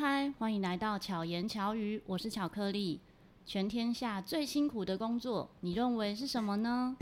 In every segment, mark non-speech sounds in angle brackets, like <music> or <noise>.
嗨，欢迎来到巧言巧语，我是巧克力。全天下最辛苦的工作，你认为是什么呢？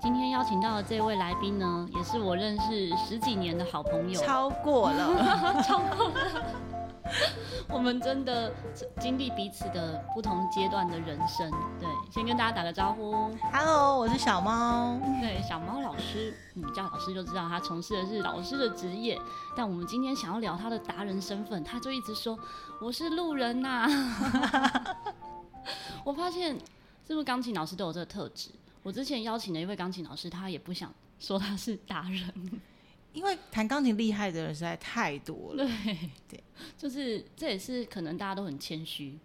今天邀请到的这位来宾呢，也是我认识十几年的好朋友，超过了，<laughs> 超过了。<laughs> 我们真的经历彼此的不同阶段的人生。对，先跟大家打个招呼。Hello，我是小猫。对，小猫老师，嗯叫老师就知道他从事的是老师的职业。但我们今天想要聊他的达人身份，他就一直说我是路人呐、啊。<laughs> 我发现是不是钢琴老师都有这个特质？我之前邀请的一位钢琴老师，他也不想说他是达人。因为弹钢琴厉害的人实在太多了，对对，就是这也是可能大家都很谦虚，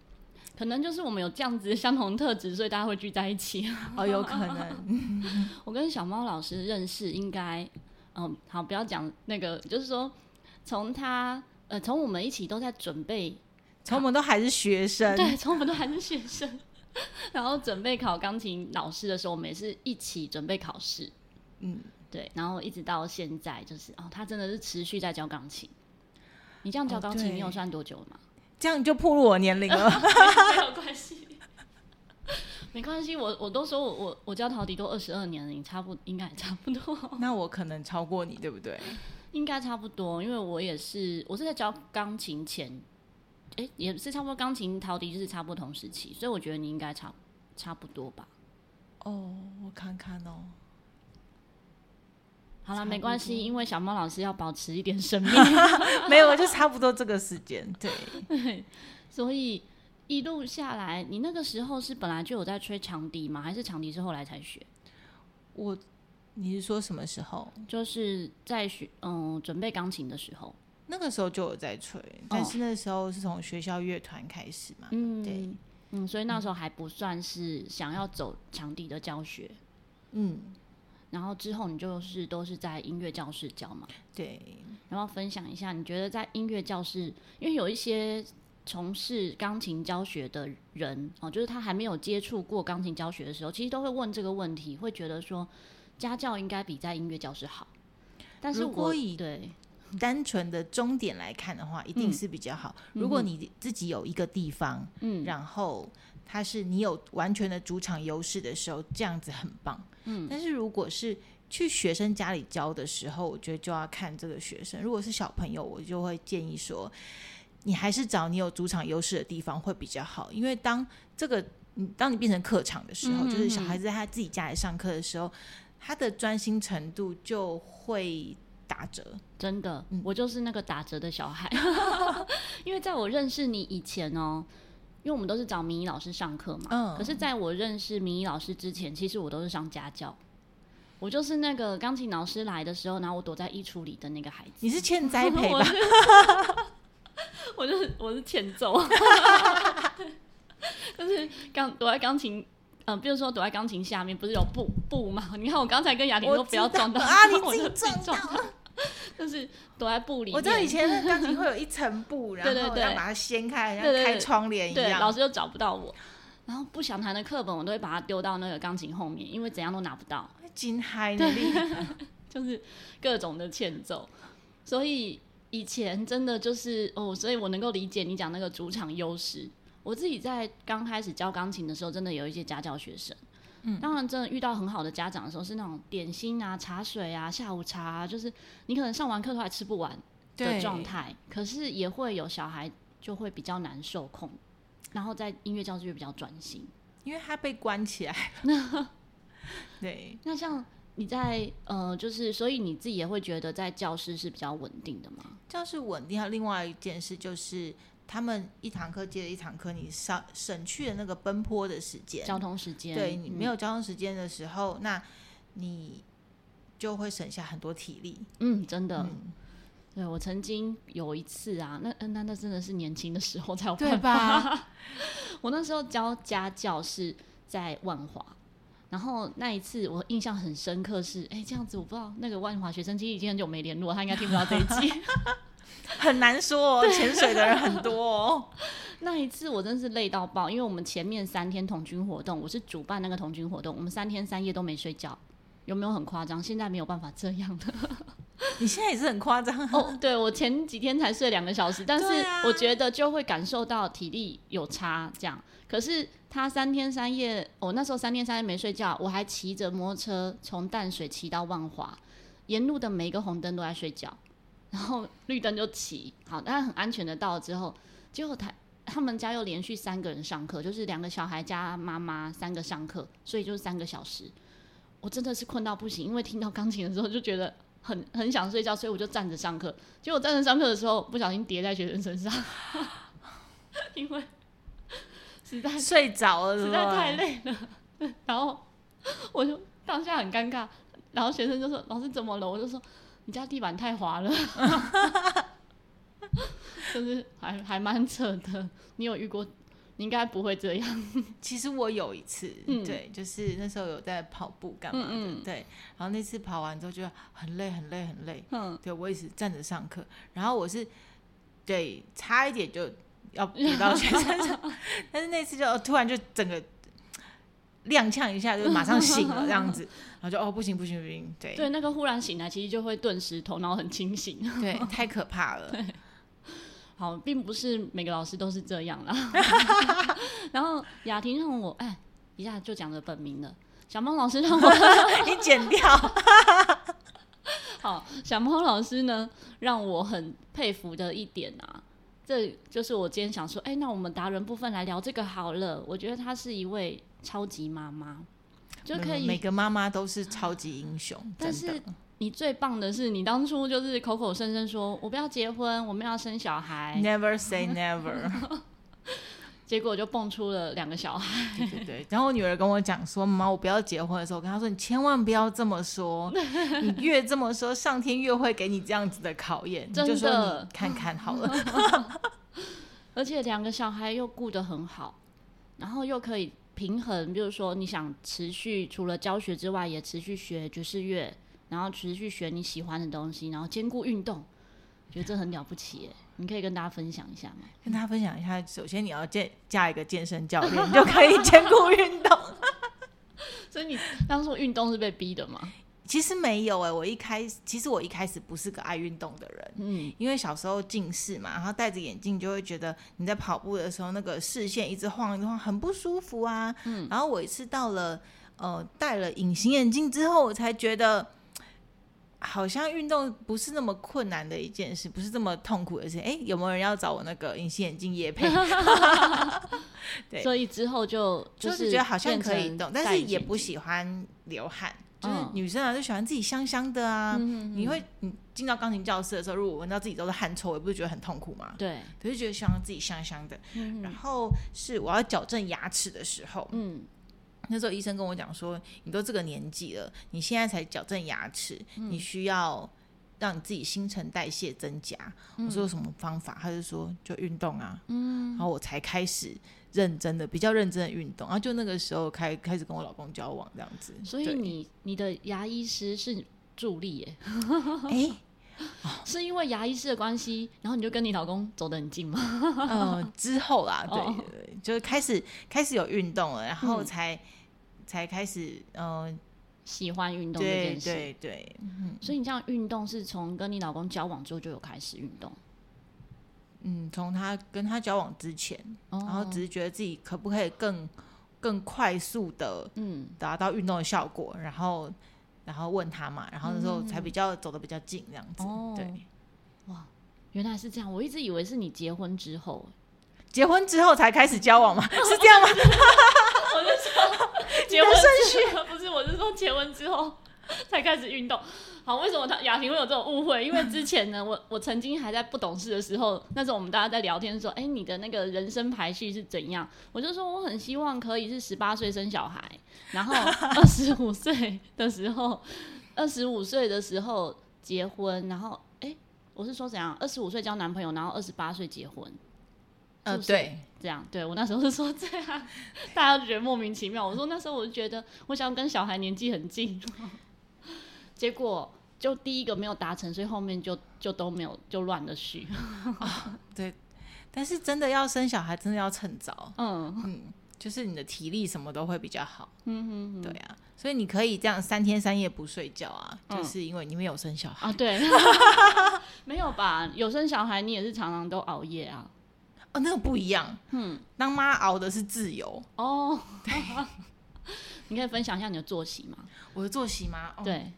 可能就是我们有这样子相同特质，所以大家会聚在一起。哦，有可能。<laughs> 我跟小猫老师认识，应该，嗯，好，不要讲那个，就是说，从他，呃，从我们一起都在准备，从我们都还是学生，对，从我们都还是学生，<laughs> 然后准备考钢琴老师的时候，我们也是一起准备考试，嗯。对，然后一直到现在，就是哦，他真的是持续在教钢琴。你这样教钢琴，你有算多久了吗？<laughs> 这样就暴露我年龄了。<laughs> 没有关系，<laughs> 没关系。我我都说我我我教陶笛都二十二年了，你差不应该也差不多。那我可能超过你，对不对？应该差不多，因为我也是，我是在教钢琴前，哎，也是差不多钢琴陶笛就是差不多同时期，所以我觉得你应该差差不多吧。哦，我看看哦。好了，没关系，因为小猫老师要保持一点生命，<laughs> 没有，就差不多这个时间，<laughs> 对，对，<laughs> 所以一路下来，你那个时候是本来就有在吹长笛吗？还是长笛是后来才学？我，你是说什么时候？就是在学，嗯，准备钢琴的时候，那个时候就有在吹，但是那时候是从学校乐团开始嘛，嗯，对，嗯，所以那时候还不算是想要走长笛的教学，嗯。然后之后你就是都是在音乐教室教嘛？对。然后分享一下，你觉得在音乐教室，因为有一些从事钢琴教学的人哦，就是他还没有接触过钢琴教学的时候，其实都会问这个问题，会觉得说家教应该比在音乐教室好。但是如果以对单纯的终点来看的话，一定是比较好。嗯、如果你自己有一个地方，嗯，然后。它是你有完全的主场优势的时候，这样子很棒。嗯，但是如果是去学生家里教的时候，我觉得就要看这个学生。如果是小朋友，我就会建议说，你还是找你有主场优势的地方会比较好。因为当这个，当你变成客场的时候，就是小孩子在他自己家里上课的时候，他的专心程度就会打折。真的，我就是那个打折的小孩。<laughs> 因为在我认识你以前哦。因为我们都是找明仪老师上课嘛，嗯，可是在我认识明仪老师之前，其实我都是上家教。我就是那个钢琴老师来的时候，然后我躲在衣橱里的那个孩子。你是欠栽培吧？<laughs> <laughs> 我就是我是欠揍，<laughs> 就是刚躲在钢琴，嗯、呃，比如说躲在钢琴下面，不是有布布吗？你看我刚才跟雅婷说不要撞到啊，你自己撞到。就是躲在布里面。我知道以前的钢琴会有一层布，<laughs> 然后要把它掀开，像开窗帘一样。对，老师又找不到我，然后不想弹的课本，我都会把它丢到那个钢琴后面，因为怎样都拿不到。金嗨的厉害，就是各种的欠揍。所以以前真的就是哦，所以我能够理解你讲那个主场优势。我自己在刚开始教钢琴的时候，真的有一些家教学生。嗯，当然，真的遇到很好的家长的时候，是那种点心啊、茶水啊、下午茶啊，就是你可能上完课都还吃不完的状态。可是也会有小孩就会比较难受控，然后在音乐教室就比较专心，因为他被关起来。对，那像你在呃，就是所以你自己也会觉得在教室是比较稳定的吗？教室稳定，还有另外一件事就是。他们一堂课接着一堂课，你省省去了那个奔波的时间，交通时间。对，你没有交通时间的时候，嗯、那你就会省下很多体力。嗯，真的。嗯、对，我曾经有一次啊，那那那真的是年轻的时候才有办法。对吧 <laughs> 我那时候教家教是在万华，然后那一次我印象很深刻是，哎，这样子我不知道那个万华学生其实已经很久没联络，他应该听不到这一集。<laughs> 很难说哦，潜水的人很多哦。<laughs> 那一次我真是累到爆，因为我们前面三天童军活动，我是主办那个童军活动，我们三天三夜都没睡觉，有没有很夸张？现在没有办法这样的。<laughs> 你现在也是很夸张哦。对，我前几天才睡两个小时，但是我觉得就会感受到体力有差这样。可是他三天三夜，我、哦、那时候三天三夜没睡觉，我还骑着摩托车从淡水骑到万华，沿路的每一个红灯都在睡觉。然后绿灯就骑，好，但是很安全的到了之后，结果他他们家又连续三个人上课，就是两个小孩加妈妈三个上课，所以就是三个小时，我真的是困到不行，因为听到钢琴的时候就觉得很很想睡觉，所以我就站着上课。结果站着上课的时候不小心跌在学生身上，<laughs> 因为实在睡着了，实在太累了。然后我就当下很尴尬，然后学生就说：“老师怎么了？”我就说。你家地板太滑了，就是还还蛮扯的。你有遇过？你应该不会这样。其实我有一次，嗯、对，就是那时候有在跑步干嘛的，嗯嗯对。然后那次跑完之后就很累，很累，很累。嗯，对我也是站着上课，然后我是对差一点就要 <laughs> 跌到学生上，但是那次就突然就整个。踉跄一下就马上醒了这样子，<laughs> 然后就哦不行不行不行，对对，那个忽然醒来，其实就会顿时头脑很清醒，对，<laughs> 太可怕了。好，并不是每个老师都是这样啦。<laughs> 然后雅婷让我哎，一下就讲了本名了，小猫老师让我你剪掉。好，小猫老师呢，让我很佩服的一点啊，这就是我今天想说，哎，那我们达人部分来聊这个好了。我觉得他是一位。超级妈妈就可以，每个妈妈都是超级英雄。但是你最棒的是，你当初就是口口声声说“我不要结婚，我们要生小孩 ”，Never say never。<laughs> 结果就蹦出了两个小孩。对对对。然后我女儿跟我讲说：“妈，我不要结婚的时候，我跟她说：‘你千万不要这么说，<laughs> 你越这么说，上天越会给你这样子的考验。<laughs> ’真的，就说你看看好了。而且两个小孩又顾得很好，然后又可以。平衡，比如说你想持续除了教学之外，也持续学爵士乐，然后持续学你喜欢的东西，然后兼顾运动，觉得这很了不起耶！你可以跟大家分享一下吗？跟大家分享一下，首先你要健加一个健身教练，你就可以兼顾运动。<laughs> 所以你当初运动是被逼的吗？其实没有哎、欸，我一开始其实我一开始不是个爱运动的人，嗯，因为小时候近视嘛，然后戴着眼镜就会觉得你在跑步的时候那个视线一直晃一直晃，很不舒服啊，嗯，然后我一次到了呃戴了隐形眼镜之后，我才觉得好像运动不是那么困难的一件事，不是这么痛苦的事。哎，有没有人要找我那个隐形眼镜夜配？<laughs> 对，<laughs> 所以之后就就是，就是觉得好像可以动，但是也不喜欢流汗。就是女生啊，就喜欢自己香香的啊。嗯、你会，你进到钢琴教室的时候，如果闻到自己都是汗臭，也不是觉得很痛苦吗？对，可是觉得希望自己香香的。嗯、然后是我要矫正牙齿的时候，嗯，那时候医生跟我讲说，你都这个年纪了，你现在才矫正牙齿，嗯、你需要让你自己新陈代谢增加。嗯、我说有什么方法？他就说就运动啊。嗯，然后我才开始。认真的，比较认真的运动，然后就那个时候开开始跟我老公交往这样子。所以你你的牙医师是助力耶？哎、欸，<laughs> 是因为牙医师的关系，然后你就跟你老公走得很近吗？嗯、呃，之后啦，<laughs> 对对对，就开始开始有运动了，然后才、嗯、才开始嗯、呃、喜欢运动这件事。对对对，嗯，所以你这样运动是从跟你老公交往之后就有开始运动？嗯，从他跟他交往之前，哦、然后只是觉得自己可不可以更更快速的嗯达到运动的效果，嗯、然后然后问他嘛，然后那时候才比较走得比较近这样子。哦、对，哇，原来是这样，我一直以为是你结婚之后，结婚之后才开始交往吗？<laughs> 是这样吗？<laughs> 结婚顺序不是，我是说结婚之后才开始运动。好，为什么他雅婷会有这种误会？因为之前呢，我我曾经还在不懂事的时候，那时候我们大家在聊天说，哎、欸，你的那个人生排序是怎样？我就说我很希望可以是十八岁生小孩，然后 <laughs> 二十五岁的时候，二十五岁的时候结婚，然后哎、欸，我是说怎样？二十五岁交男朋友，然后二十八岁结婚。呃，对，这样，对我那时候是说这样，大家都觉得莫名其妙。我说那时候我就觉得我想跟小孩年纪很近，结果。就第一个没有达成，所以后面就就都没有就乱了序。<laughs> 哦。对，但是真的要生小孩，真的要趁早。嗯嗯，就是你的体力什么都会比较好。嗯哼哼，对啊，所以你可以这样三天三夜不睡觉啊，嗯、就是因为你没有生小孩啊。对，<laughs> 没有吧？有生小孩，你也是常常都熬夜啊。哦，那个不一样。嗯，当妈熬的是自由。哦，对。<laughs> 你可以分享一下你的作息吗？我的作息吗？哦、对，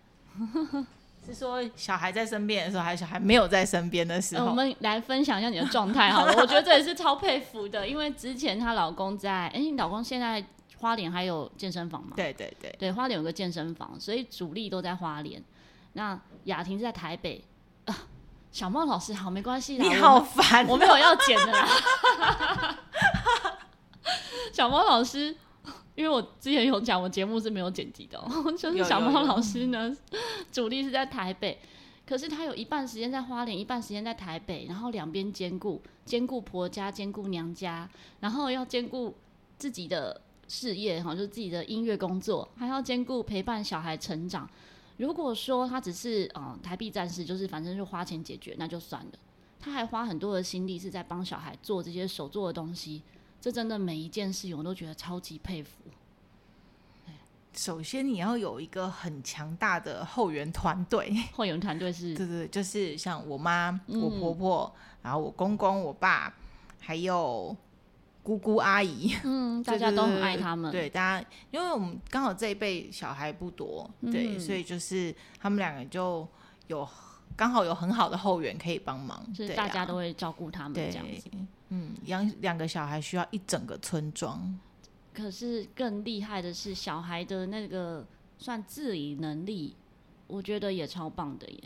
<laughs> 是说小孩在身边的时候，还是小孩没有在身边的时候？呃、我们来分享一下你的状态好了。我觉得这也是超佩服的，因为之前她老公在，哎、欸，你老公现在花莲还有健身房吗？对对对，对，花莲有个健身房，所以主力都在花莲。那雅婷是在台北啊。小猫老师好，没关系啦。你好烦，我没有要剪的啦。<laughs> 小猫老师。因为我之前有讲，我节目是没有剪辑的、喔，<laughs> 就是小猫老师呢，主力是在台北，可是他有一半时间在花莲，一半时间在台北，然后两边兼顾，兼顾婆家，兼顾娘家，然后要兼顾自己的事业，哈，就是自己的音乐工作，还要兼顾陪伴小孩成长。如果说他只是嗯台币战士，就是反正就花钱解决，那就算了。他还花很多的心力是在帮小孩做这些手做的东西。这真的每一件事情我都觉得超级佩服。首先你要有一个很强大的后援团队，<laughs> 后援团队是，对对，就是像我妈、我婆婆，嗯、然后我公公、我爸，还有姑姑阿姨，<laughs> 嗯，大家都很爱他们。对，大家，因为我们刚好这一辈小孩不多，对，嗯、所以就是他们两个就有刚好有很好的后援可以帮忙，是大家都会照顾他们这样子。嗯，养两个小孩需要一整个村庄。可是更厉害的是，小孩的那个算自理能力，我觉得也超棒的耶。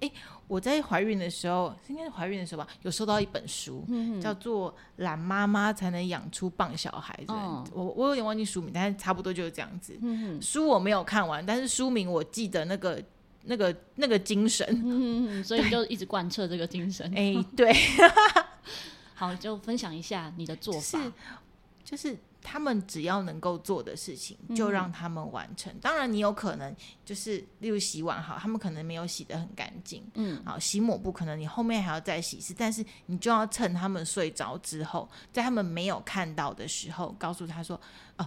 哎、欸，我在怀孕的时候，应该是怀孕的时候吧，有收到一本书，嗯、叫做《懒妈妈才能养出棒小孩》。哦，我我有点忘记书名，但是差不多就是这样子。嗯、书我没有看完，但是书名我记得那个那个那个精神。嗯，所以就一直贯彻这个精神。哎、欸，对。<laughs> 好，就分享一下你的做法。就是，就是他们只要能够做的事情，就让他们完成。嗯、当然，你有可能就是，例如洗碗，好，他们可能没有洗得很干净，嗯，好，洗抹布，可能你后面还要再洗一次。但是你就要趁他们睡着之后，在他们没有看到的时候，告诉他说，哦，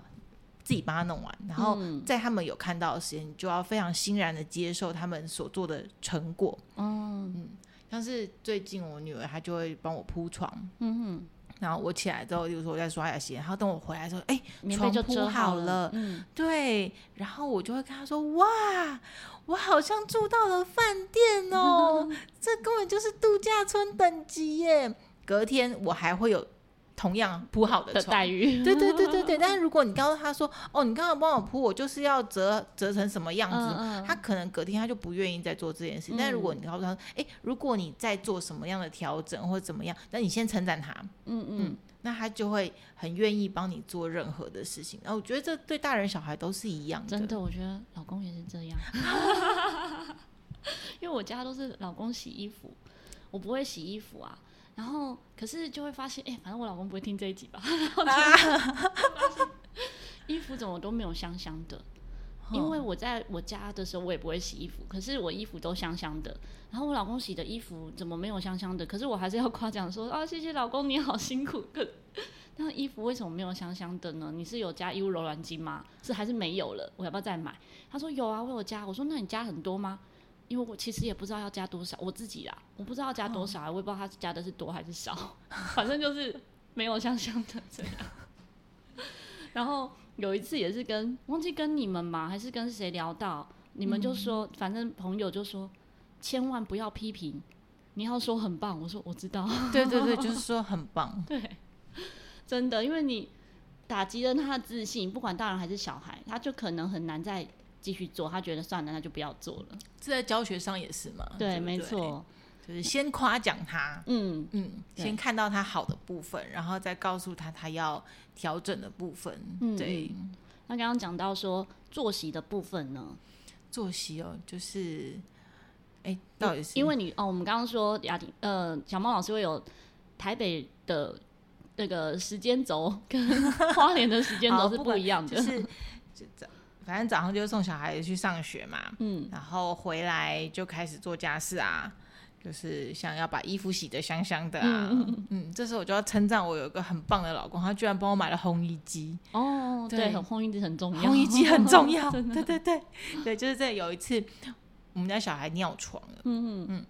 自己帮他弄完。然后在他们有看到的时间，你就要非常欣然的接受他们所做的成果。嗯嗯。像是最近我女儿她就会帮我铺床，嗯哼，然后我起来之后，比如说我在刷牙洗，然后等我回来的时候，哎、欸，床铺好了，嗯，对，然后我就会跟他说，哇，我好像住到了饭店哦，<laughs> 这根本就是度假村等级耶。隔天我还会有。同样铺好的，的待遇，对对对对对。<laughs> 但是如果你告诉他说：“哦，你刚刚帮我铺，我就是要折折成什么样子。嗯嗯”他可能隔天他就不愿意再做这件事。嗯、但如果你告诉他：“哎，如果你再做什么样的调整或者怎么样，那你先称赞他，嗯嗯，嗯，那他就会很愿意帮你做任何的事情。”然后我觉得这对大人小孩都是一样的。真的，我觉得老公也是这样。<laughs> <laughs> 因为我家都是老公洗衣服，我不会洗衣服啊。然后，可是就会发现，哎，反正我老公不会听这一集吧？<laughs> 衣服怎么都没有香香的？因为我在我家的时候，我也不会洗衣服，可是我衣服都香香的。然后我老公洗的衣服怎么没有香香的？可是我还是要夸奖说啊，谢谢老公，你好辛苦。可那衣服为什么没有香香的呢？你是有加衣物柔软剂吗？是还是没有了？我要不要再买？他说有啊，我有加。我说那你加很多吗？因为我其实也不知道要加多少，我自己啦，我不知道要加多少，啊我也不知道他加的是多还是少，<laughs> 反正就是没有香香的这样。<laughs> 然后有一次也是跟忘记跟你们嘛？还是跟谁聊到，你们就说，反正朋友就说，千万不要批评，你要说很棒。我说我知道，对对对，就是说很棒，<laughs> 对，真的，因为你打击了他的自信，不管大人还是小孩，他就可能很难再。继续做，他觉得算了，那就不要做了。这在教学上也是嘛？对，对对没错，就是先夸奖他，嗯嗯，先看到他好的部分，然后再告诉他他要调整的部分。嗯、对。那刚刚讲到说作息的部分呢？作息哦，就是，哎，到底是因为你哦，我们刚刚说雅婷呃，小猫老师会有台北的那个时间轴跟花莲的时间轴是不一样的，就是就这样。反正早上就送小孩去上学嘛，嗯，然后回来就开始做家事啊，就是想要把衣服洗得香香的啊。嗯，嗯，这时候我就要称赞我有一个很棒的老公，他居然帮我买了烘衣机。哦，对，对烘衣机很重要，烘衣机很重要。<laughs> 对对对对，就是这有一次我们家小孩尿床了。嗯嗯嗯。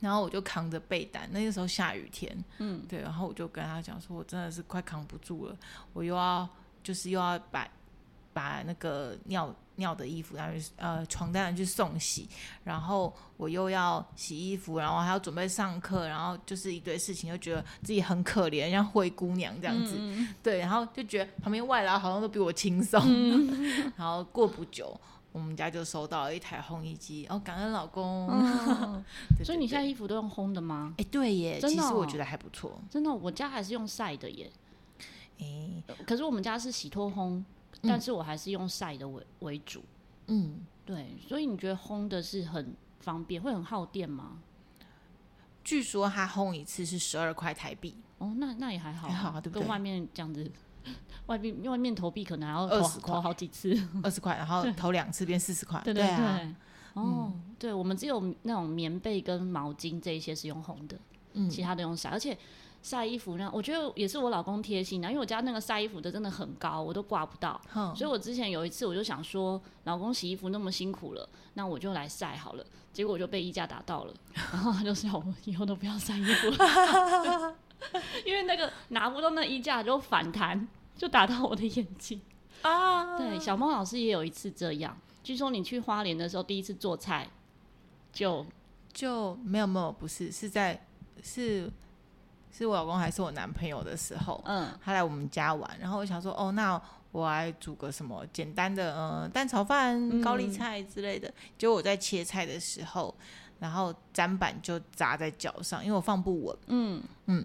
然后我就扛着被单，那个时候下雨天，嗯，对，然后我就跟他讲说，我真的是快扛不住了，我又要就是又要把把那个尿尿的衣服，然后呃床单去送洗，然后我又要洗衣服，然后还要准备上课，然后就是一堆事情，就觉得自己很可怜，像灰姑娘这样子，嗯、对，然后就觉得旁边外劳好像都比我轻松，嗯、<laughs> 然后过不久。我们家就收到了一台烘衣机，哦，感恩老公。<laughs> 嗯、对对对，所以你现在衣服都用烘的吗？哎，对耶，真的、哦，其实我觉得还不错。真的，我家还是用晒的耶。哎，可是我们家是洗脱烘，但是我还是用晒的为为主。嗯，对，所以你觉得烘的是很方便，会很耗电吗？据说它烘一次是十二块台币。哦，那那也还好，还好啊，对不对？跟外面这样子。外面外面投币可能还要二十块好几次，二十块，然后投两次变四十块。对对对，对啊、哦，嗯、对，我们只有那种棉被跟毛巾这一些是用烘的，嗯，其他的用晒。而且晒衣服呢，我觉得也是我老公贴心的，因为我家那个晒衣服的真的很高，我都挂不到。嗯、所以我之前有一次我就想说，老公洗衣服那么辛苦了，那我就来晒好了。结果我就被衣架打到了，<laughs> 然后他就说我以后都不要晒衣服了，<laughs> 因为那个拿不动那衣架就反弹。就打到我的眼睛啊！对，小猫老师也有一次这样。据说你去花莲的时候，第一次做菜就就没有没有，不是是在是是我老公还是我男朋友的时候，嗯，他来我们家玩，然后我想说，哦，那我来煮个什么简单的，嗯，蛋炒饭、高丽菜之类的。嗯、结果我在切菜的时候，然后砧板就砸在脚上，因为我放不稳，嗯嗯，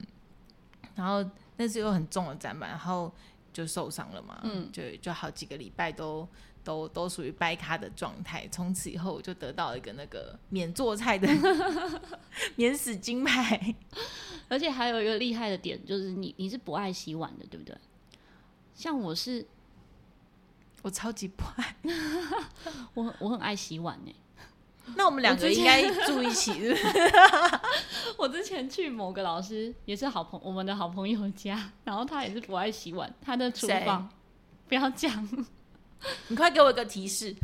然后那是又很重的砧板，然后。就受伤了嘛，嗯，就就好几个礼拜都都都属于掰咖的状态。从此以后，我就得到一个那个免做菜的 <laughs> 免死金牌。<laughs> 而且还有一个厉害的点，就是你你是不爱洗碗的，对不对？像我是，我超级不爱，<laughs> 我我很爱洗碗呢。那我们两个应该住一起是不是？我之前去某个老师也是好朋我们的好朋友家，然后他也是不爱洗碗，他的厨房不要讲，<laughs> 你快给我一个提示，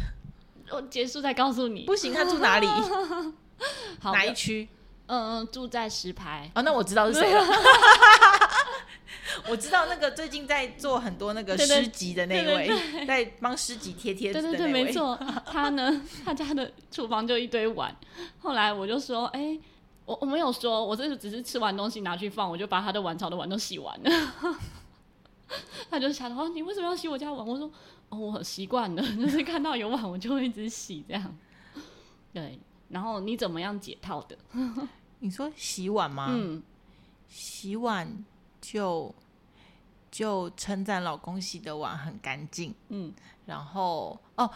我结束再告诉你。不行，他住哪里？<laughs> 好的哪一区？嗯嗯，住在石牌。哦，那我知道是谁了。<laughs> 我知道那个最近在做很多那个诗集的那位，对对对对，在帮诗集贴贴纸的那位。对对对，没错。他呢，他家的厨房就一堆碗。后来我就说，哎、欸，我我没有说，我这是只是吃完东西拿去放，我就把他的碗槽的碗都洗完了。他就想说，你为什么要洗我家碗？我说，哦，我习惯了，<laughs> 就是看到有碗我就会一直洗这样。对，然后你怎么样解套的？<laughs> 你说洗碗吗？嗯，洗碗。就就称赞老公洗的碗很干净，嗯，然后哦，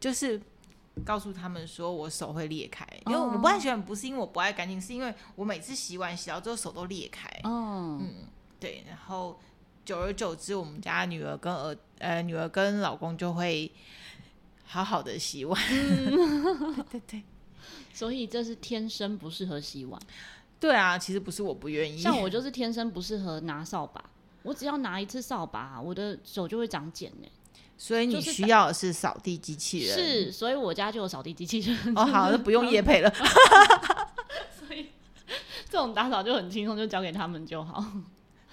就是告诉他们说我手会裂开，因为我不爱洗碗，不是因为我不爱干净，是因为我每次洗碗洗到之后手都裂开，哦、嗯，对，然后久而久之，我们家女儿跟儿呃女儿跟老公就会好好的洗碗，嗯、<laughs> 对对对，所以这是天生不适合洗碗。对啊，其实不是我不愿意，像我就是天生不适合拿扫把，我只要拿一次扫把，我的手就会长茧呢。所以你需要的是扫地机器人。是，所以我家就有扫地机器人。<laughs> 哦，好，那不用业配了。<laughs> 所以这种打扫就很轻松，就交给他们就好。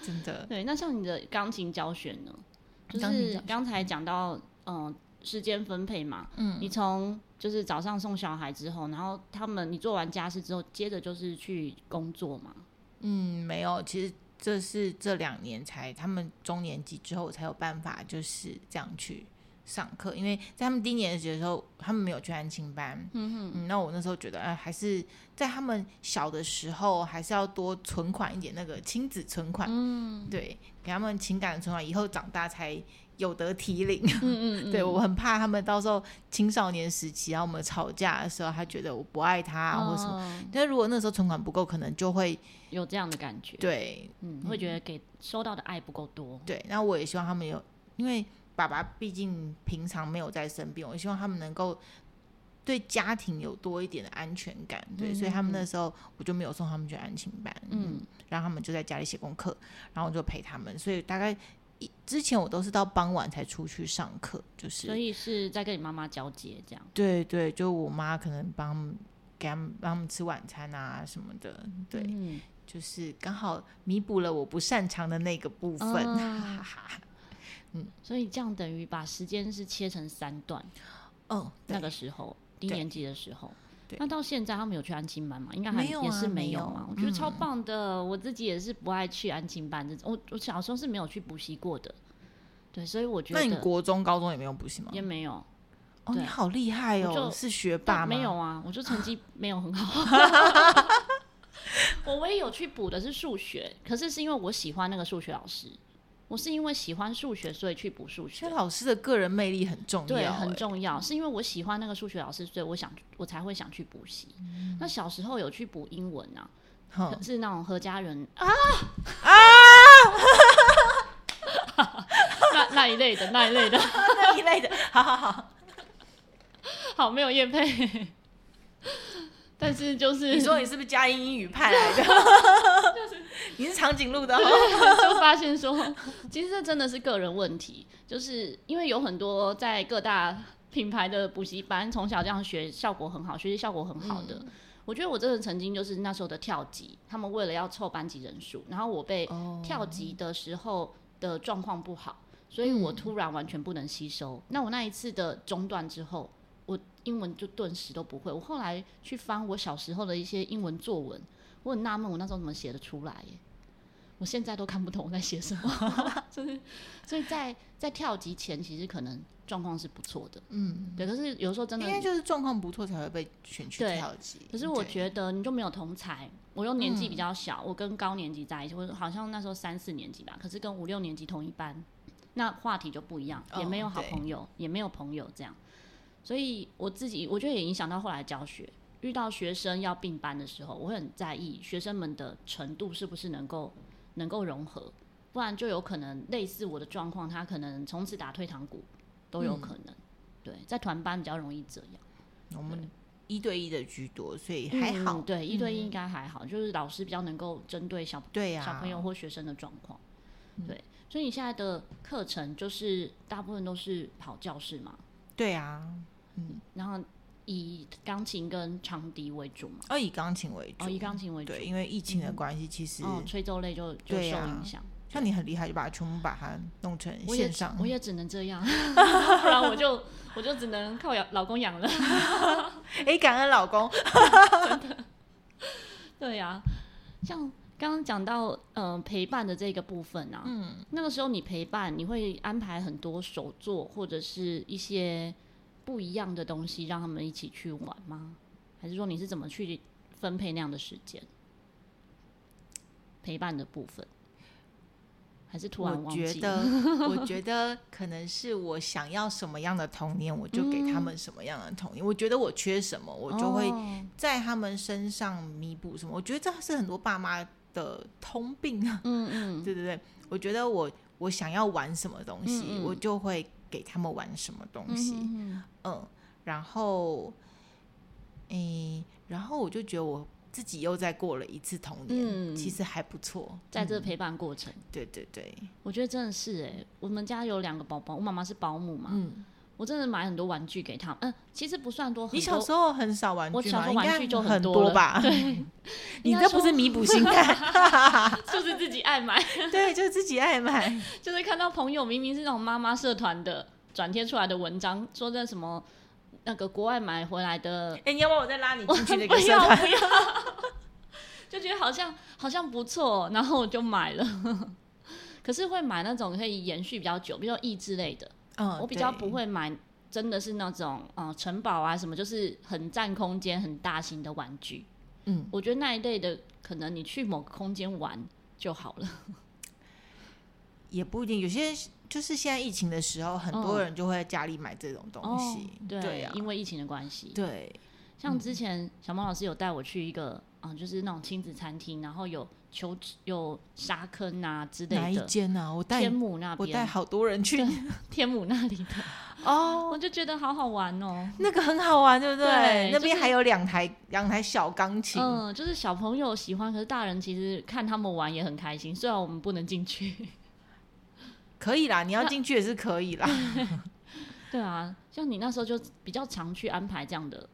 真的。对，那像你的钢琴教学呢？就是刚才讲到，嗯、呃，时间分配嘛。嗯。你从就是早上送小孩之后，然后他们你做完家事之后，接着就是去工作嘛？嗯，没有，其实这是这两年才他们中年级之后才有办法就是这样去上课，因为在他们低年级的时候，他们没有去安亲班。嗯那我那时候觉得，哎、呃，还是在他们小的时候，还是要多存款一点那个亲子存款。嗯，对，给他们情感的存款，以后长大才。有得提领，嗯嗯 <laughs> 嗯对，我很怕他们到时候青少年时期，然后我们吵架的时候，他觉得我不爱他、哦、或什么。但如果那时候存款不够，可能就会有这样的感觉。对，嗯，会觉得给收到的爱不够多。对，那我也希望他们有，因为爸爸毕竟平常没有在身边，我希望他们能够对家庭有多一点的安全感，对，嗯、所以他们那时候我就没有送他们去安亲班，嗯，让他们就在家里写功课，然后我就陪他们，所以大概之前我都是到傍晚才出去上课，就是所以是在跟你妈妈交接这样，对对，就我妈可能帮给他们帮他们吃晚餐啊什么的，对，嗯、就是刚好弥补了我不擅长的那个部分，嗯，嗯所以这样等于把时间是切成三段，哦，那个时候。低年级的时候，那到现在他们有去安亲班吗？应该还也是没有嘛。我觉得超棒的，我自己也是不爱去安亲班这种。我我小时候是没有去补习过的，对，所以我觉得。那你国中、高中也没有补习吗？也没有。哦，你好厉害哦！是学霸吗？没有啊，我就成绩没有很好。<laughs> 我唯一有去补的是数学，可是是因为我喜欢那个数学老师。我是因为喜欢数学，所以去补数学。老师的个人魅力很重要，对，很重要。是因为我喜欢那个数学老师，所以我想我才会想去补习。嗯、那小时候有去补英文啊，嗯、是那种何家人啊啊，<laughs> 那那一类的，那一类的，那一类的，<laughs> 好好好，好 <laughs> 没有叶配。但是就是你说你是不是佳音英语派来的？就是你是长颈鹿的，就发现说，其实这真的是个人问题，就是因为有很多在各大品牌的补习班从小这样学，效果很好，学习效果很好的。嗯、我觉得我真的曾经就是那时候的跳级，他们为了要凑班级人数，然后我被跳级的时候的状况不好，所以我突然完全不能吸收。嗯、那我那一次的中断之后。我英文就顿时都不会。我后来去翻我小时候的一些英文作文，我很纳闷，我那时候怎么写得出来耶？我现在都看不懂我在写什么。<laughs> 就是，所以在在跳级前，其实可能状况是不错的。嗯，对。可是有时候真的，应该就是状况不错才会被选去跳级。可是我觉得你就没有同才，我又年纪比较小，嗯、我跟高年级在一起，我好像那时候三四年级吧，可是跟五六年级同一班，那话题就不一样，也没有好朋友，哦、也没有朋友这样。所以我自己，我觉得也影响到后来教学。遇到学生要并班的时候，我会很在意学生们的程度是不是能够能够融合，不然就有可能类似我的状况，他可能从此打退堂鼓都有可能。嗯、对，在团班比较容易这样。我们一对一的居多，所以还好。嗯、对，一对一应该还好，就是老师比较能够针对小对小朋友或学生的状况。对，所以你现在的课程就是大部分都是跑教室嘛？对啊，嗯，然后以钢琴跟长笛为主嘛？哦，以钢琴为主，哦，以钢琴为主。对，因为疫情的关系，其实吹奏类就就受影响。像你很厉害，就把它全部把它弄成线上。我也只能这样，<laughs> 不然我就我就只能靠养老公养了。<laughs> 哎，感恩老公，<laughs> 真的。对呀，像。刚刚讲到，嗯、呃，陪伴的这个部分啊，嗯，那个时候你陪伴，你会安排很多手作或者是一些不一样的东西，让他们一起去玩吗？还是说你是怎么去分配那样的时间？陪伴的部分，还是突然忘记？我觉得，<laughs> 我觉得可能是我想要什么样的童年，我就给他们什么样的童年。嗯、我觉得我缺什么，我就会在他们身上弥补什么。我觉得这是很多爸妈。的通病啊，嗯嗯，对对对，我觉得我我想要玩什么东西，嗯嗯，我就会给他们玩什么东西，嗯，然后，诶、欸，然后我就觉得我自己又再过了一次童年，嗯、其实还不错，在这陪伴过程，对对对，我觉得真的是哎，我们家有两个宝宝，我妈妈是保姆嘛，嗯。我真的买很多玩具给他们，嗯，其实不算多。你小时候很少玩具吗？我小时候玩具就很多吧？对，<laughs> 你这不是弥补心态，<laughs> 就是自己爱买。<laughs> 对，就是自己爱买。就是看到朋友明明是那种妈妈社团的转贴出来的文章，说在什么那个国外买回来的。哎，你要不要我再拉你进去那个社团？不要，不要。就觉得好像好像不错，然后我就买了。可是会买那种可以延续比较久，比如说益智类的。嗯，我比较不会买，真的是那种嗯城堡啊什么，就是很占空间、很大型的玩具。嗯，我觉得那一类的，可能你去某个空间玩就好了。<laughs> 也不一定，有些就是现在疫情的时候，很多人就会在家里买这种东西。哦、对，对啊、因为疫情的关系。对，像之前小猫老师有带我去一个。嗯，就是那种亲子餐厅，然后有球有沙坑啊之类的。哪一间啊？我带天母那边，我带好多人去天母那里的。哦，<laughs> 我就觉得好好玩哦，那个很好玩，对不对？对，那边还有两台两台小钢琴，嗯，就是小朋友喜欢，可是大人其实看他们玩也很开心。虽然我们不能进去，可以啦，你要进去也是可以啦。<laughs> 对啊，像你那时候就比较常去安排这样的。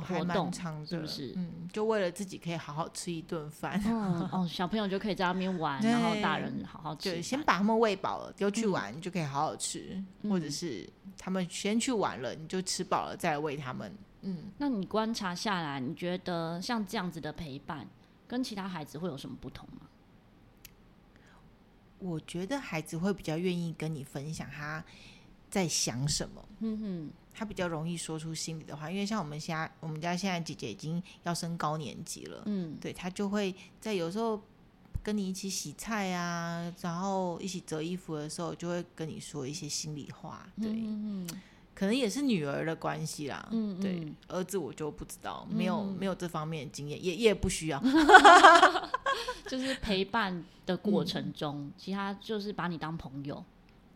活动是不是？嗯，就为了自己可以好好吃一顿饭。<laughs> 嗯哦，小朋友就可以在那边玩，然后大人好好吃。对，先把他们喂饱了，丢去玩，你就可以好好吃。嗯、或者是他们先去玩了，你就吃饱了再来喂他们。嗯，那你观察下来，你觉得像这样子的陪伴，跟其他孩子会有什么不同吗？我觉得孩子会比较愿意跟你分享他在想什么。嗯哼。他比较容易说出心里的话，因为像我们家，我们家现在姐姐已经要升高年级了，嗯，对，他就会在有时候跟你一起洗菜啊，然后一起折衣服的时候，就会跟你说一些心里话，对，嗯，可能也是女儿的关系啦，嗯，对，儿子我就不知道，没有没有这方面的经验，也也不需要，<laughs> 就是陪伴的过程中，其他就是把你当朋友，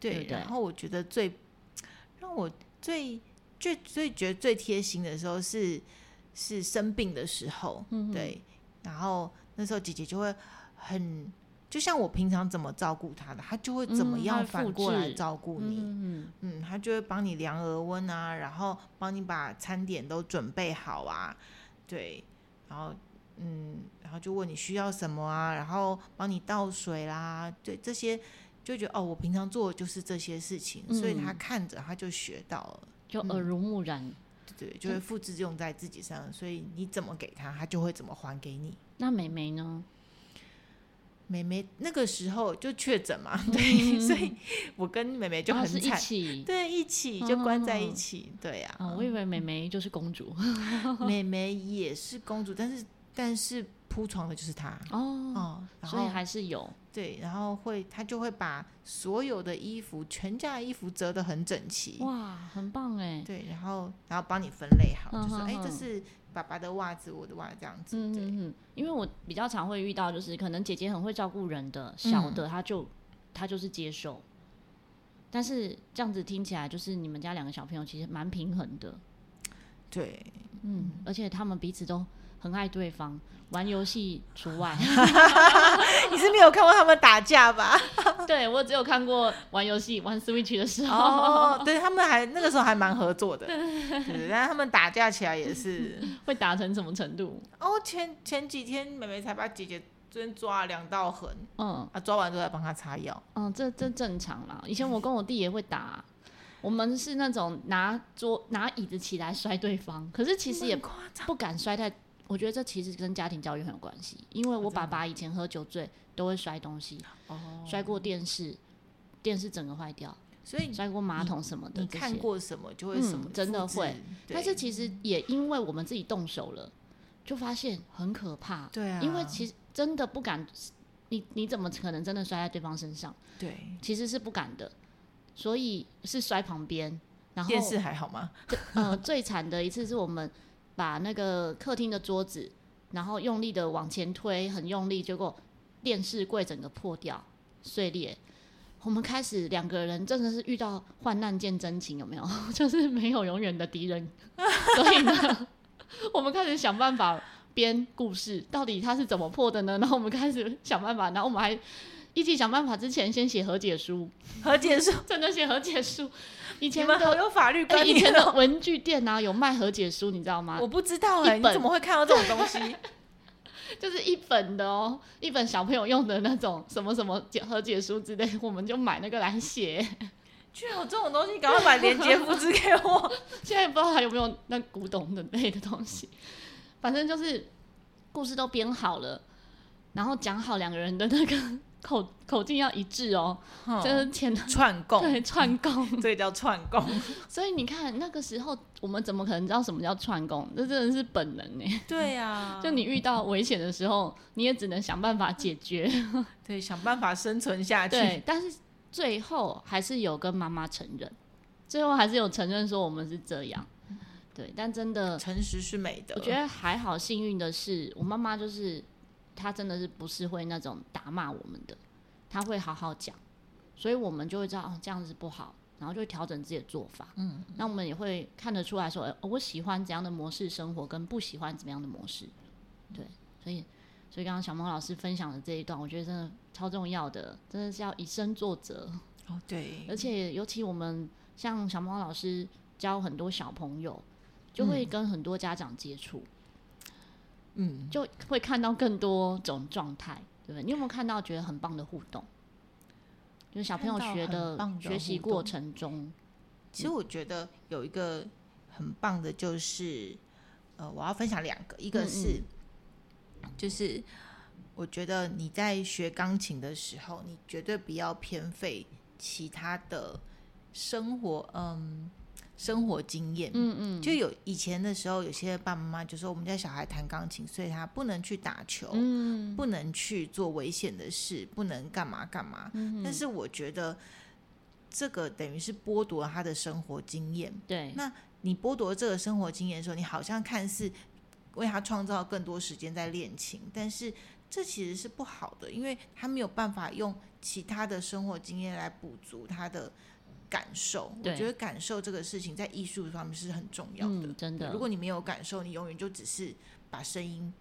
对，然后我觉得最让我最。最最觉得最贴心的时候是是生病的时候，嗯、对，然后那时候姐姐就会很，就像我平常怎么照顾她的，她就会怎么样反过来照顾你，嗯嗯，她就会帮你量额温啊，然后帮你把餐点都准备好啊，对，然后嗯，然后就问你需要什么啊，然后帮你倒水啦，对，这些就觉得哦，我平常做的就是这些事情，嗯、所以他看着他就学到了。就耳濡目染，嗯、对，就会复制用在自己身上，所以你怎么给他，他就会怎么还给你。那妹妹呢？妹妹那个时候就确诊嘛，<laughs> 嗯、对，所以我跟妹妹就很惨，对，一起就关在一起，哦、对呀、啊哦。我以为妹妹就是公主，<laughs> 妹妹也是公主，但是但是。铺床的就是他哦，哦，所以还是有。对，然后会他就会把所有的衣服，全家的衣服折得很整齐，哇，很棒哎，对，然后然后帮你分类好，嗯、就说哎，这是爸爸的袜子，我的袜子这样子，嗯对嗯，因为我比较常会遇到，就是可能姐姐很会照顾人的，小的他就、嗯、他就是接受，但是这样子听起来，就是你们家两个小朋友其实蛮平衡的，对，嗯，而且他们彼此都很爱对方。玩游戏除外，<laughs> 你是没有看过他们打架吧？<laughs> 对，我只有看过玩游戏玩 Switch 的时候，哦、对他们还那个时候还蛮合作的，对，但是他们打架起来也是 <laughs> 会打成什么程度？哦，前前几天妹妹才把姐姐昨天抓了两道痕，嗯，啊，抓完之后再帮她擦药，嗯，这这正常啦。以前我跟我弟也会打，我们是那种拿桌拿椅子起来摔对方，可是其实也不敢摔太。我觉得这其实跟家庭教育很有关系，因为我爸爸以前喝酒醉都会摔东西，哦、摔过电视，电视整个坏掉，所以摔过马桶什么的。你看过什么就会什么、嗯，真的会。但是其实也因为我们自己动手了，就发现很可怕。对啊，因为其实真的不敢，你你怎么可能真的摔在对方身上？对，其实是不敢的，所以是摔旁边。然后电视还好吗？呃，最惨的一次是我们。把那个客厅的桌子，然后用力的往前推，很用力，结果电视柜整个破掉碎裂。我们开始两个人真的是遇到患难见真情，有没有？<laughs> 就是没有永远的敌人。所以呢，<laughs> 我们开始想办法编故事，到底他是怎么破的呢？然后我们开始想办法，然后我们还一起想办法，之前先写和解书，和解书 <laughs> 真的写和解书。以前的好有法律以前的文具店啊，有卖和解书，你知道吗？我不知道哎、欸，你怎么会看到这种东西？<laughs> 就是一本的哦、喔，一本小朋友用的那种什么什么解和解书之类，我们就买那个来写。居然有这种东西，赶快把链接复制给我。<laughs> 现在不知道还有没有那古董的类的东西，反正就是故事都编好了，然后讲好两个人的那个。口口径要一致哦，就是前串供，对串供，<laughs> 这叫串供。<laughs> 所以你看那个时候，我们怎么可能知道什么叫串供？这真的是本能呢。对呀、啊，<laughs> 就你遇到危险的时候，你也只能想办法解决，对，想办法生存下去。对，但是最后还是有跟妈妈承认，最后还是有承认说我们是这样。对，但真的诚实是美的。我觉得还好，幸运的是我妈妈就是。他真的是不是会那种打骂我们的，他会好好讲，所以我们就会知道哦，这样子不好，然后就会调整自己的做法。嗯，那我们也会看得出来说，我喜欢怎样的模式生活，跟不喜欢怎么样的模式。对，所以，所以刚刚小猫老师分享的这一段，我觉得真的超重要的，真的是要以身作则。哦，对，而且尤其我们像小猫老师教很多小朋友，就会跟很多家长接触，嗯，就会看到更多种状态，对不对？你有没有看到觉得很棒的互动？就是小朋友学的学习过程中，其实我觉得有一个很棒的，就是呃，我要分享两个，一个是就是我觉得你在学钢琴的时候，你绝对不要偏废其他的生活，嗯，生活经验，嗯嗯，就有以前的时候，有些爸爸妈妈就说我们家小孩弹钢琴，所以他不能去打球，嗯，不能去做危险的事，不能干嘛干嘛。嗯，但是我觉得这个等于是剥夺了他的生活经验。对，那你剥夺这个生活经验的时候，你好像看似为他创造更多时间在练琴，但是这其实是不好的，因为他没有办法用其他的生活经验来补足他的。感受，我觉得感受这个事情在艺术方面是很重要的。嗯、真的，如果你没有感受，你永远就只是把声音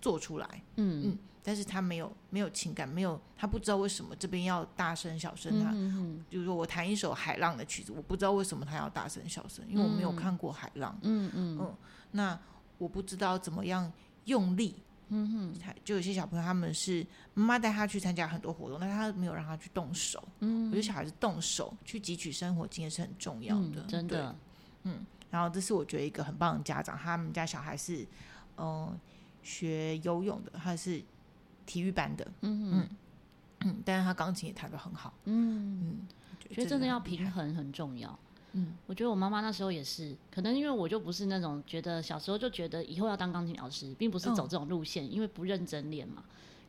做出来。嗯嗯，但是他没有没有情感，没有他不知道为什么这边要大声小声。他嗯嗯嗯，比如说我弹一首海浪的曲子，我不知道为什么他要大声小声，因为我没有看过海浪。嗯嗯嗯，那我不知道怎么样用力。嗯哼，就有些小朋友他们是妈妈带他去参加很多活动，但是他没有让他去动手。嗯，我觉得小孩子动手去汲取生活经验是很重要的，嗯、真的。嗯，然后这是我觉得一个很棒的家长，他们家小孩是嗯、呃、学游泳的，他是体育班的。嗯嗯嗯，但是他钢琴也弹得很好。嗯嗯，觉得真的要平衡很重要。嗯，我觉得我妈妈那时候也是，可能因为我就不是那种觉得小时候就觉得以后要当钢琴老师，并不是走这种路线，嗯、因为不认真练嘛。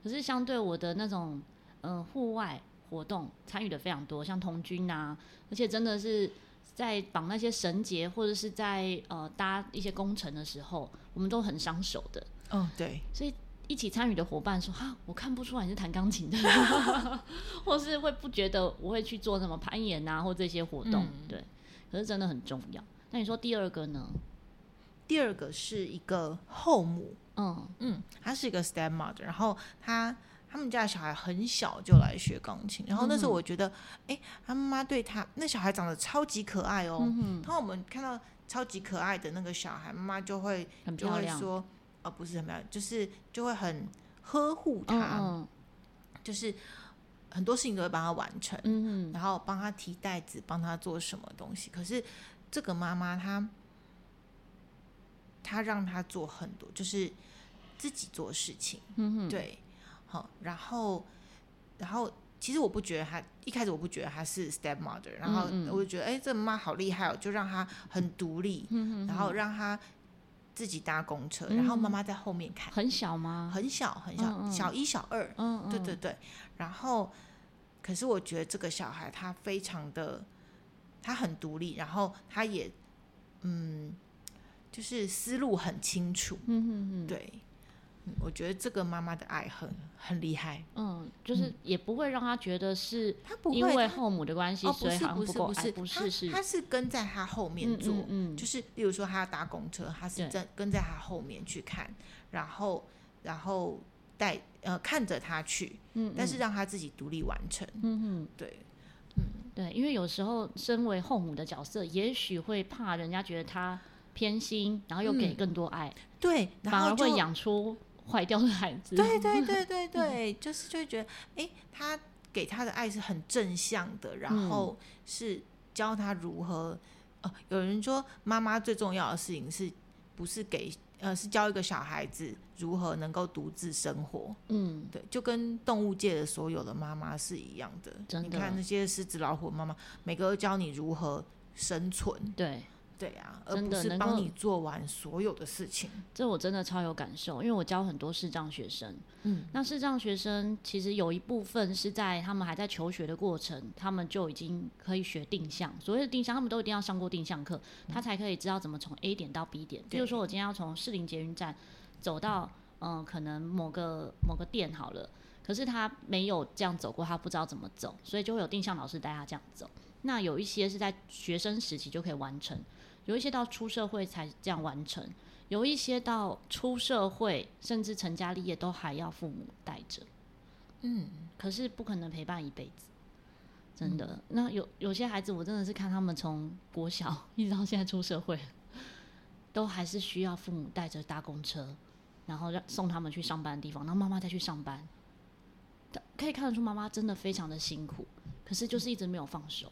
可是相对我的那种嗯户外活动参与的非常多，像童军啊，而且真的是在绑那些绳结或者是在呃搭一些工程的时候，我们都很伤手的。嗯，对。所以一起参与的伙伴说：“哈，我看不出来你是弹钢琴的，<laughs> 或是会不觉得我会去做什么攀岩啊或这些活动。嗯”对。可是真的很重要。那你说第二个呢？第二个是一个后母，嗯嗯，她是一个 stepmother，然后她他们家的小孩很小就来学钢琴，然后那时候我觉得，哎、嗯，他妈妈对他那小孩长得超级可爱哦。嗯、然后我们看到超级可爱的那个小孩，妈妈就会就会说，呃，不是很漂亮，就是就会很呵护他，就是。很多事情都会帮他完成，嗯、然后帮他提袋子，帮他做什么东西。可是这个妈妈她，她让他做很多，就是自己做事情，嗯、对，好，然后，然后其实我不觉得她一开始我不觉得她是 stepmother，然后我就觉得，哎、嗯，这妈好厉害哦，就让她很独立，嗯、然后让她自己搭公车，嗯、然后妈妈在后面看，很小吗？很小，很小，嗯、小一、小二，嗯，对对对。然后，可是我觉得这个小孩他非常的，他很独立，然后他也，嗯，就是思路很清楚。嗯嗯嗯，对，我觉得这个妈妈的爱很很厉害。嗯，就是也不会让他觉得是他不会因为后母的关系，所以好像不够爱，不是是，他是跟在他后面做，嗯，就是例如说他要搭公车，他是在跟在他后面去看，然后然后。带呃看着他去，嗯，嗯，但是让他自己独立完成，嗯嗯，对，嗯。对，因为有时候身为后母的角色，也许会怕人家觉得他偏心，然后又给更多爱，嗯、对，然后反而会养出坏掉的孩子，对对对对 <laughs> 对，就是就会觉得，哎，他给他的爱是很正向的，然后是教他如何，哦、呃，有人说妈妈最重要的事情是不是给？呃，是教一个小孩子如何能够独自生活。嗯，对，就跟动物界的所有的妈妈是一样的，你看那些狮子、老虎妈妈，每个都教你如何生存。对。对啊，而不是帮你做完所有的事情。这我真的超有感受，因为我教很多视障学生。嗯，那视障学生其实有一部分是在他们还在求学的过程，他们就已经可以学定向。所谓的定向，他们都一定要上过定向课，他才可以知道怎么从 A 点到 B 点。比如说，我今天要从士林捷运站走到嗯、呃，可能某个某个店好了。可是他没有这样走过，他不知道怎么走，所以就会有定向老师带他这样走。那有一些是在学生时期就可以完成，有一些到出社会才这样完成，有一些到出社会甚至成家立业都还要父母带着。嗯，可是不可能陪伴一辈子，真的。嗯、那有有些孩子，我真的是看他们从国小一直到现在出社会，都还是需要父母带着搭公车，然后让送他们去上班的地方，然后妈妈再去上班。可以看得出妈妈真的非常的辛苦，可是就是一直没有放手，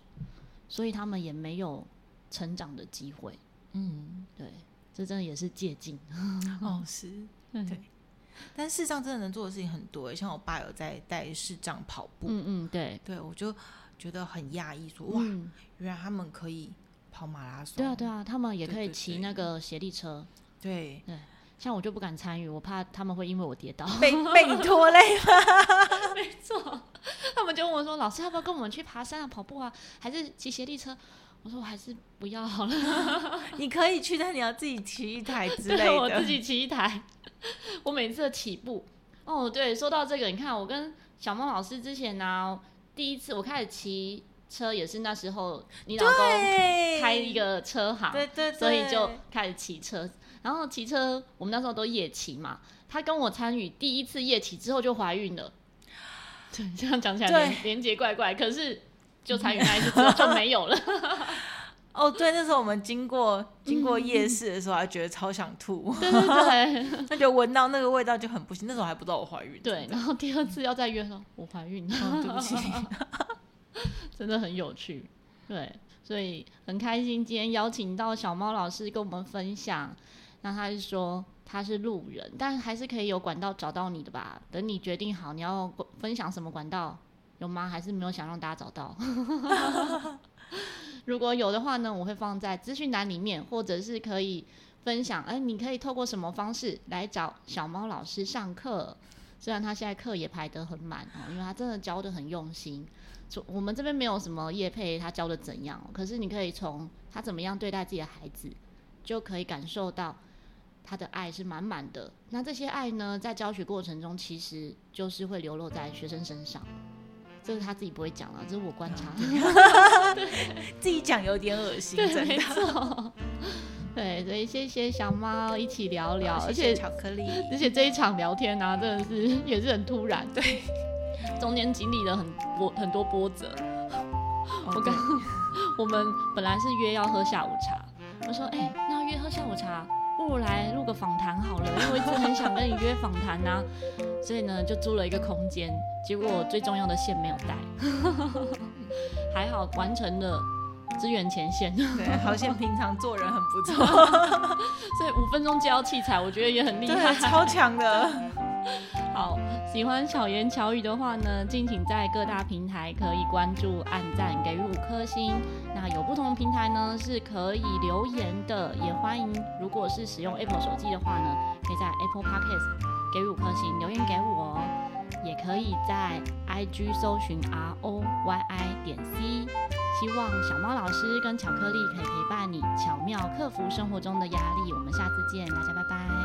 所以他们也没有成长的机会。嗯，对，这真的也是借镜。哦，是，<laughs> 对。但视障真的能做的事情很多，像我爸有在带视障跑步，嗯嗯，对，对我就觉得很讶异，说哇，嗯、原来他们可以跑马拉松，对啊对啊，他们也可以骑那个斜力车，对。对，像我就不敢参与，我怕他们会因为我跌倒。被被你拖累了，<laughs> 没错，他们就问我说，老师要不要跟我们去爬山啊、跑步啊，还是骑斜力车？我说我还是不要好了，<laughs> 你可以去，但你要自己骑一台之类的，对，我自己骑一台。<laughs> 我每次的起步，哦，对，说到这个，你看我跟小梦老师之前呢、啊，第一次我开始骑车也是那时候，你老公开一个车行，对对，所以就开始骑车。然后骑车，我们那时候都夜骑嘛，他跟我参与第一次夜骑之后就怀孕了。对，<laughs> 这样讲起来连连结怪怪，可是就参与那一次之后就没有了。<laughs> 哦，对，那时候我们经过经过夜市的时候，还觉得超想吐。<laughs> 对对对，<laughs> 那就闻到那个味道就很不行。那时候还不知道我怀孕。对，然后第二次要再约说，我怀孕对不起，真的很有趣。对，所以很开心今天邀请到小猫老师跟我们分享。那他是说他是路人，但还是可以有管道找到你的吧？等你决定好你要分享什么管道，有吗？还是没有想让大家找到？<laughs> 如果有的话呢，我会放在资讯栏里面，或者是可以分享。哎，你可以透过什么方式来找小猫老师上课？虽然他现在课也排得很满哦，因为他真的教得很用心。我们这边没有什么业配，他教的怎样？可是你可以从他怎么样对待自己的孩子，就可以感受到他的爱是满满的。那这些爱呢，在教学过程中，其实就是会流落在学生身上。这是他自己不会讲了，这是我观察。<laughs> 自己讲有点恶心，对，真的没错。<laughs> 对，所以谢谢小猫一起聊聊，而且巧克力，而且这一场聊天呢、啊，真的是也是很突然，对，中间经历了很波很多波折。我刚我们本来是约要喝下午茶，我说哎，那要约喝下午茶。不如来录个访谈好了，<laughs> 因为我一直很想跟你约访谈呐，所以呢就租了一个空间，结果我最重要的线没有带，<laughs> 还好完成了支援前线。对，好险平常做人很不错，<laughs> 所以五分钟交器材，我觉得也很厉害，超强的。<laughs> 好，喜欢巧言巧语的话呢，敬请在各大平台可以关注、按赞、给予五颗星。那有不同平台呢，是可以留言的，也欢迎。如果是使用 Apple 手机的话呢，可以在 Apple Podcast 给予五颗星留言给我，也可以在 IG 搜寻 R O Y I 点 C。希望小猫老师跟巧克力可以陪伴你，巧妙克服生活中的压力。我们下次见，大家拜拜。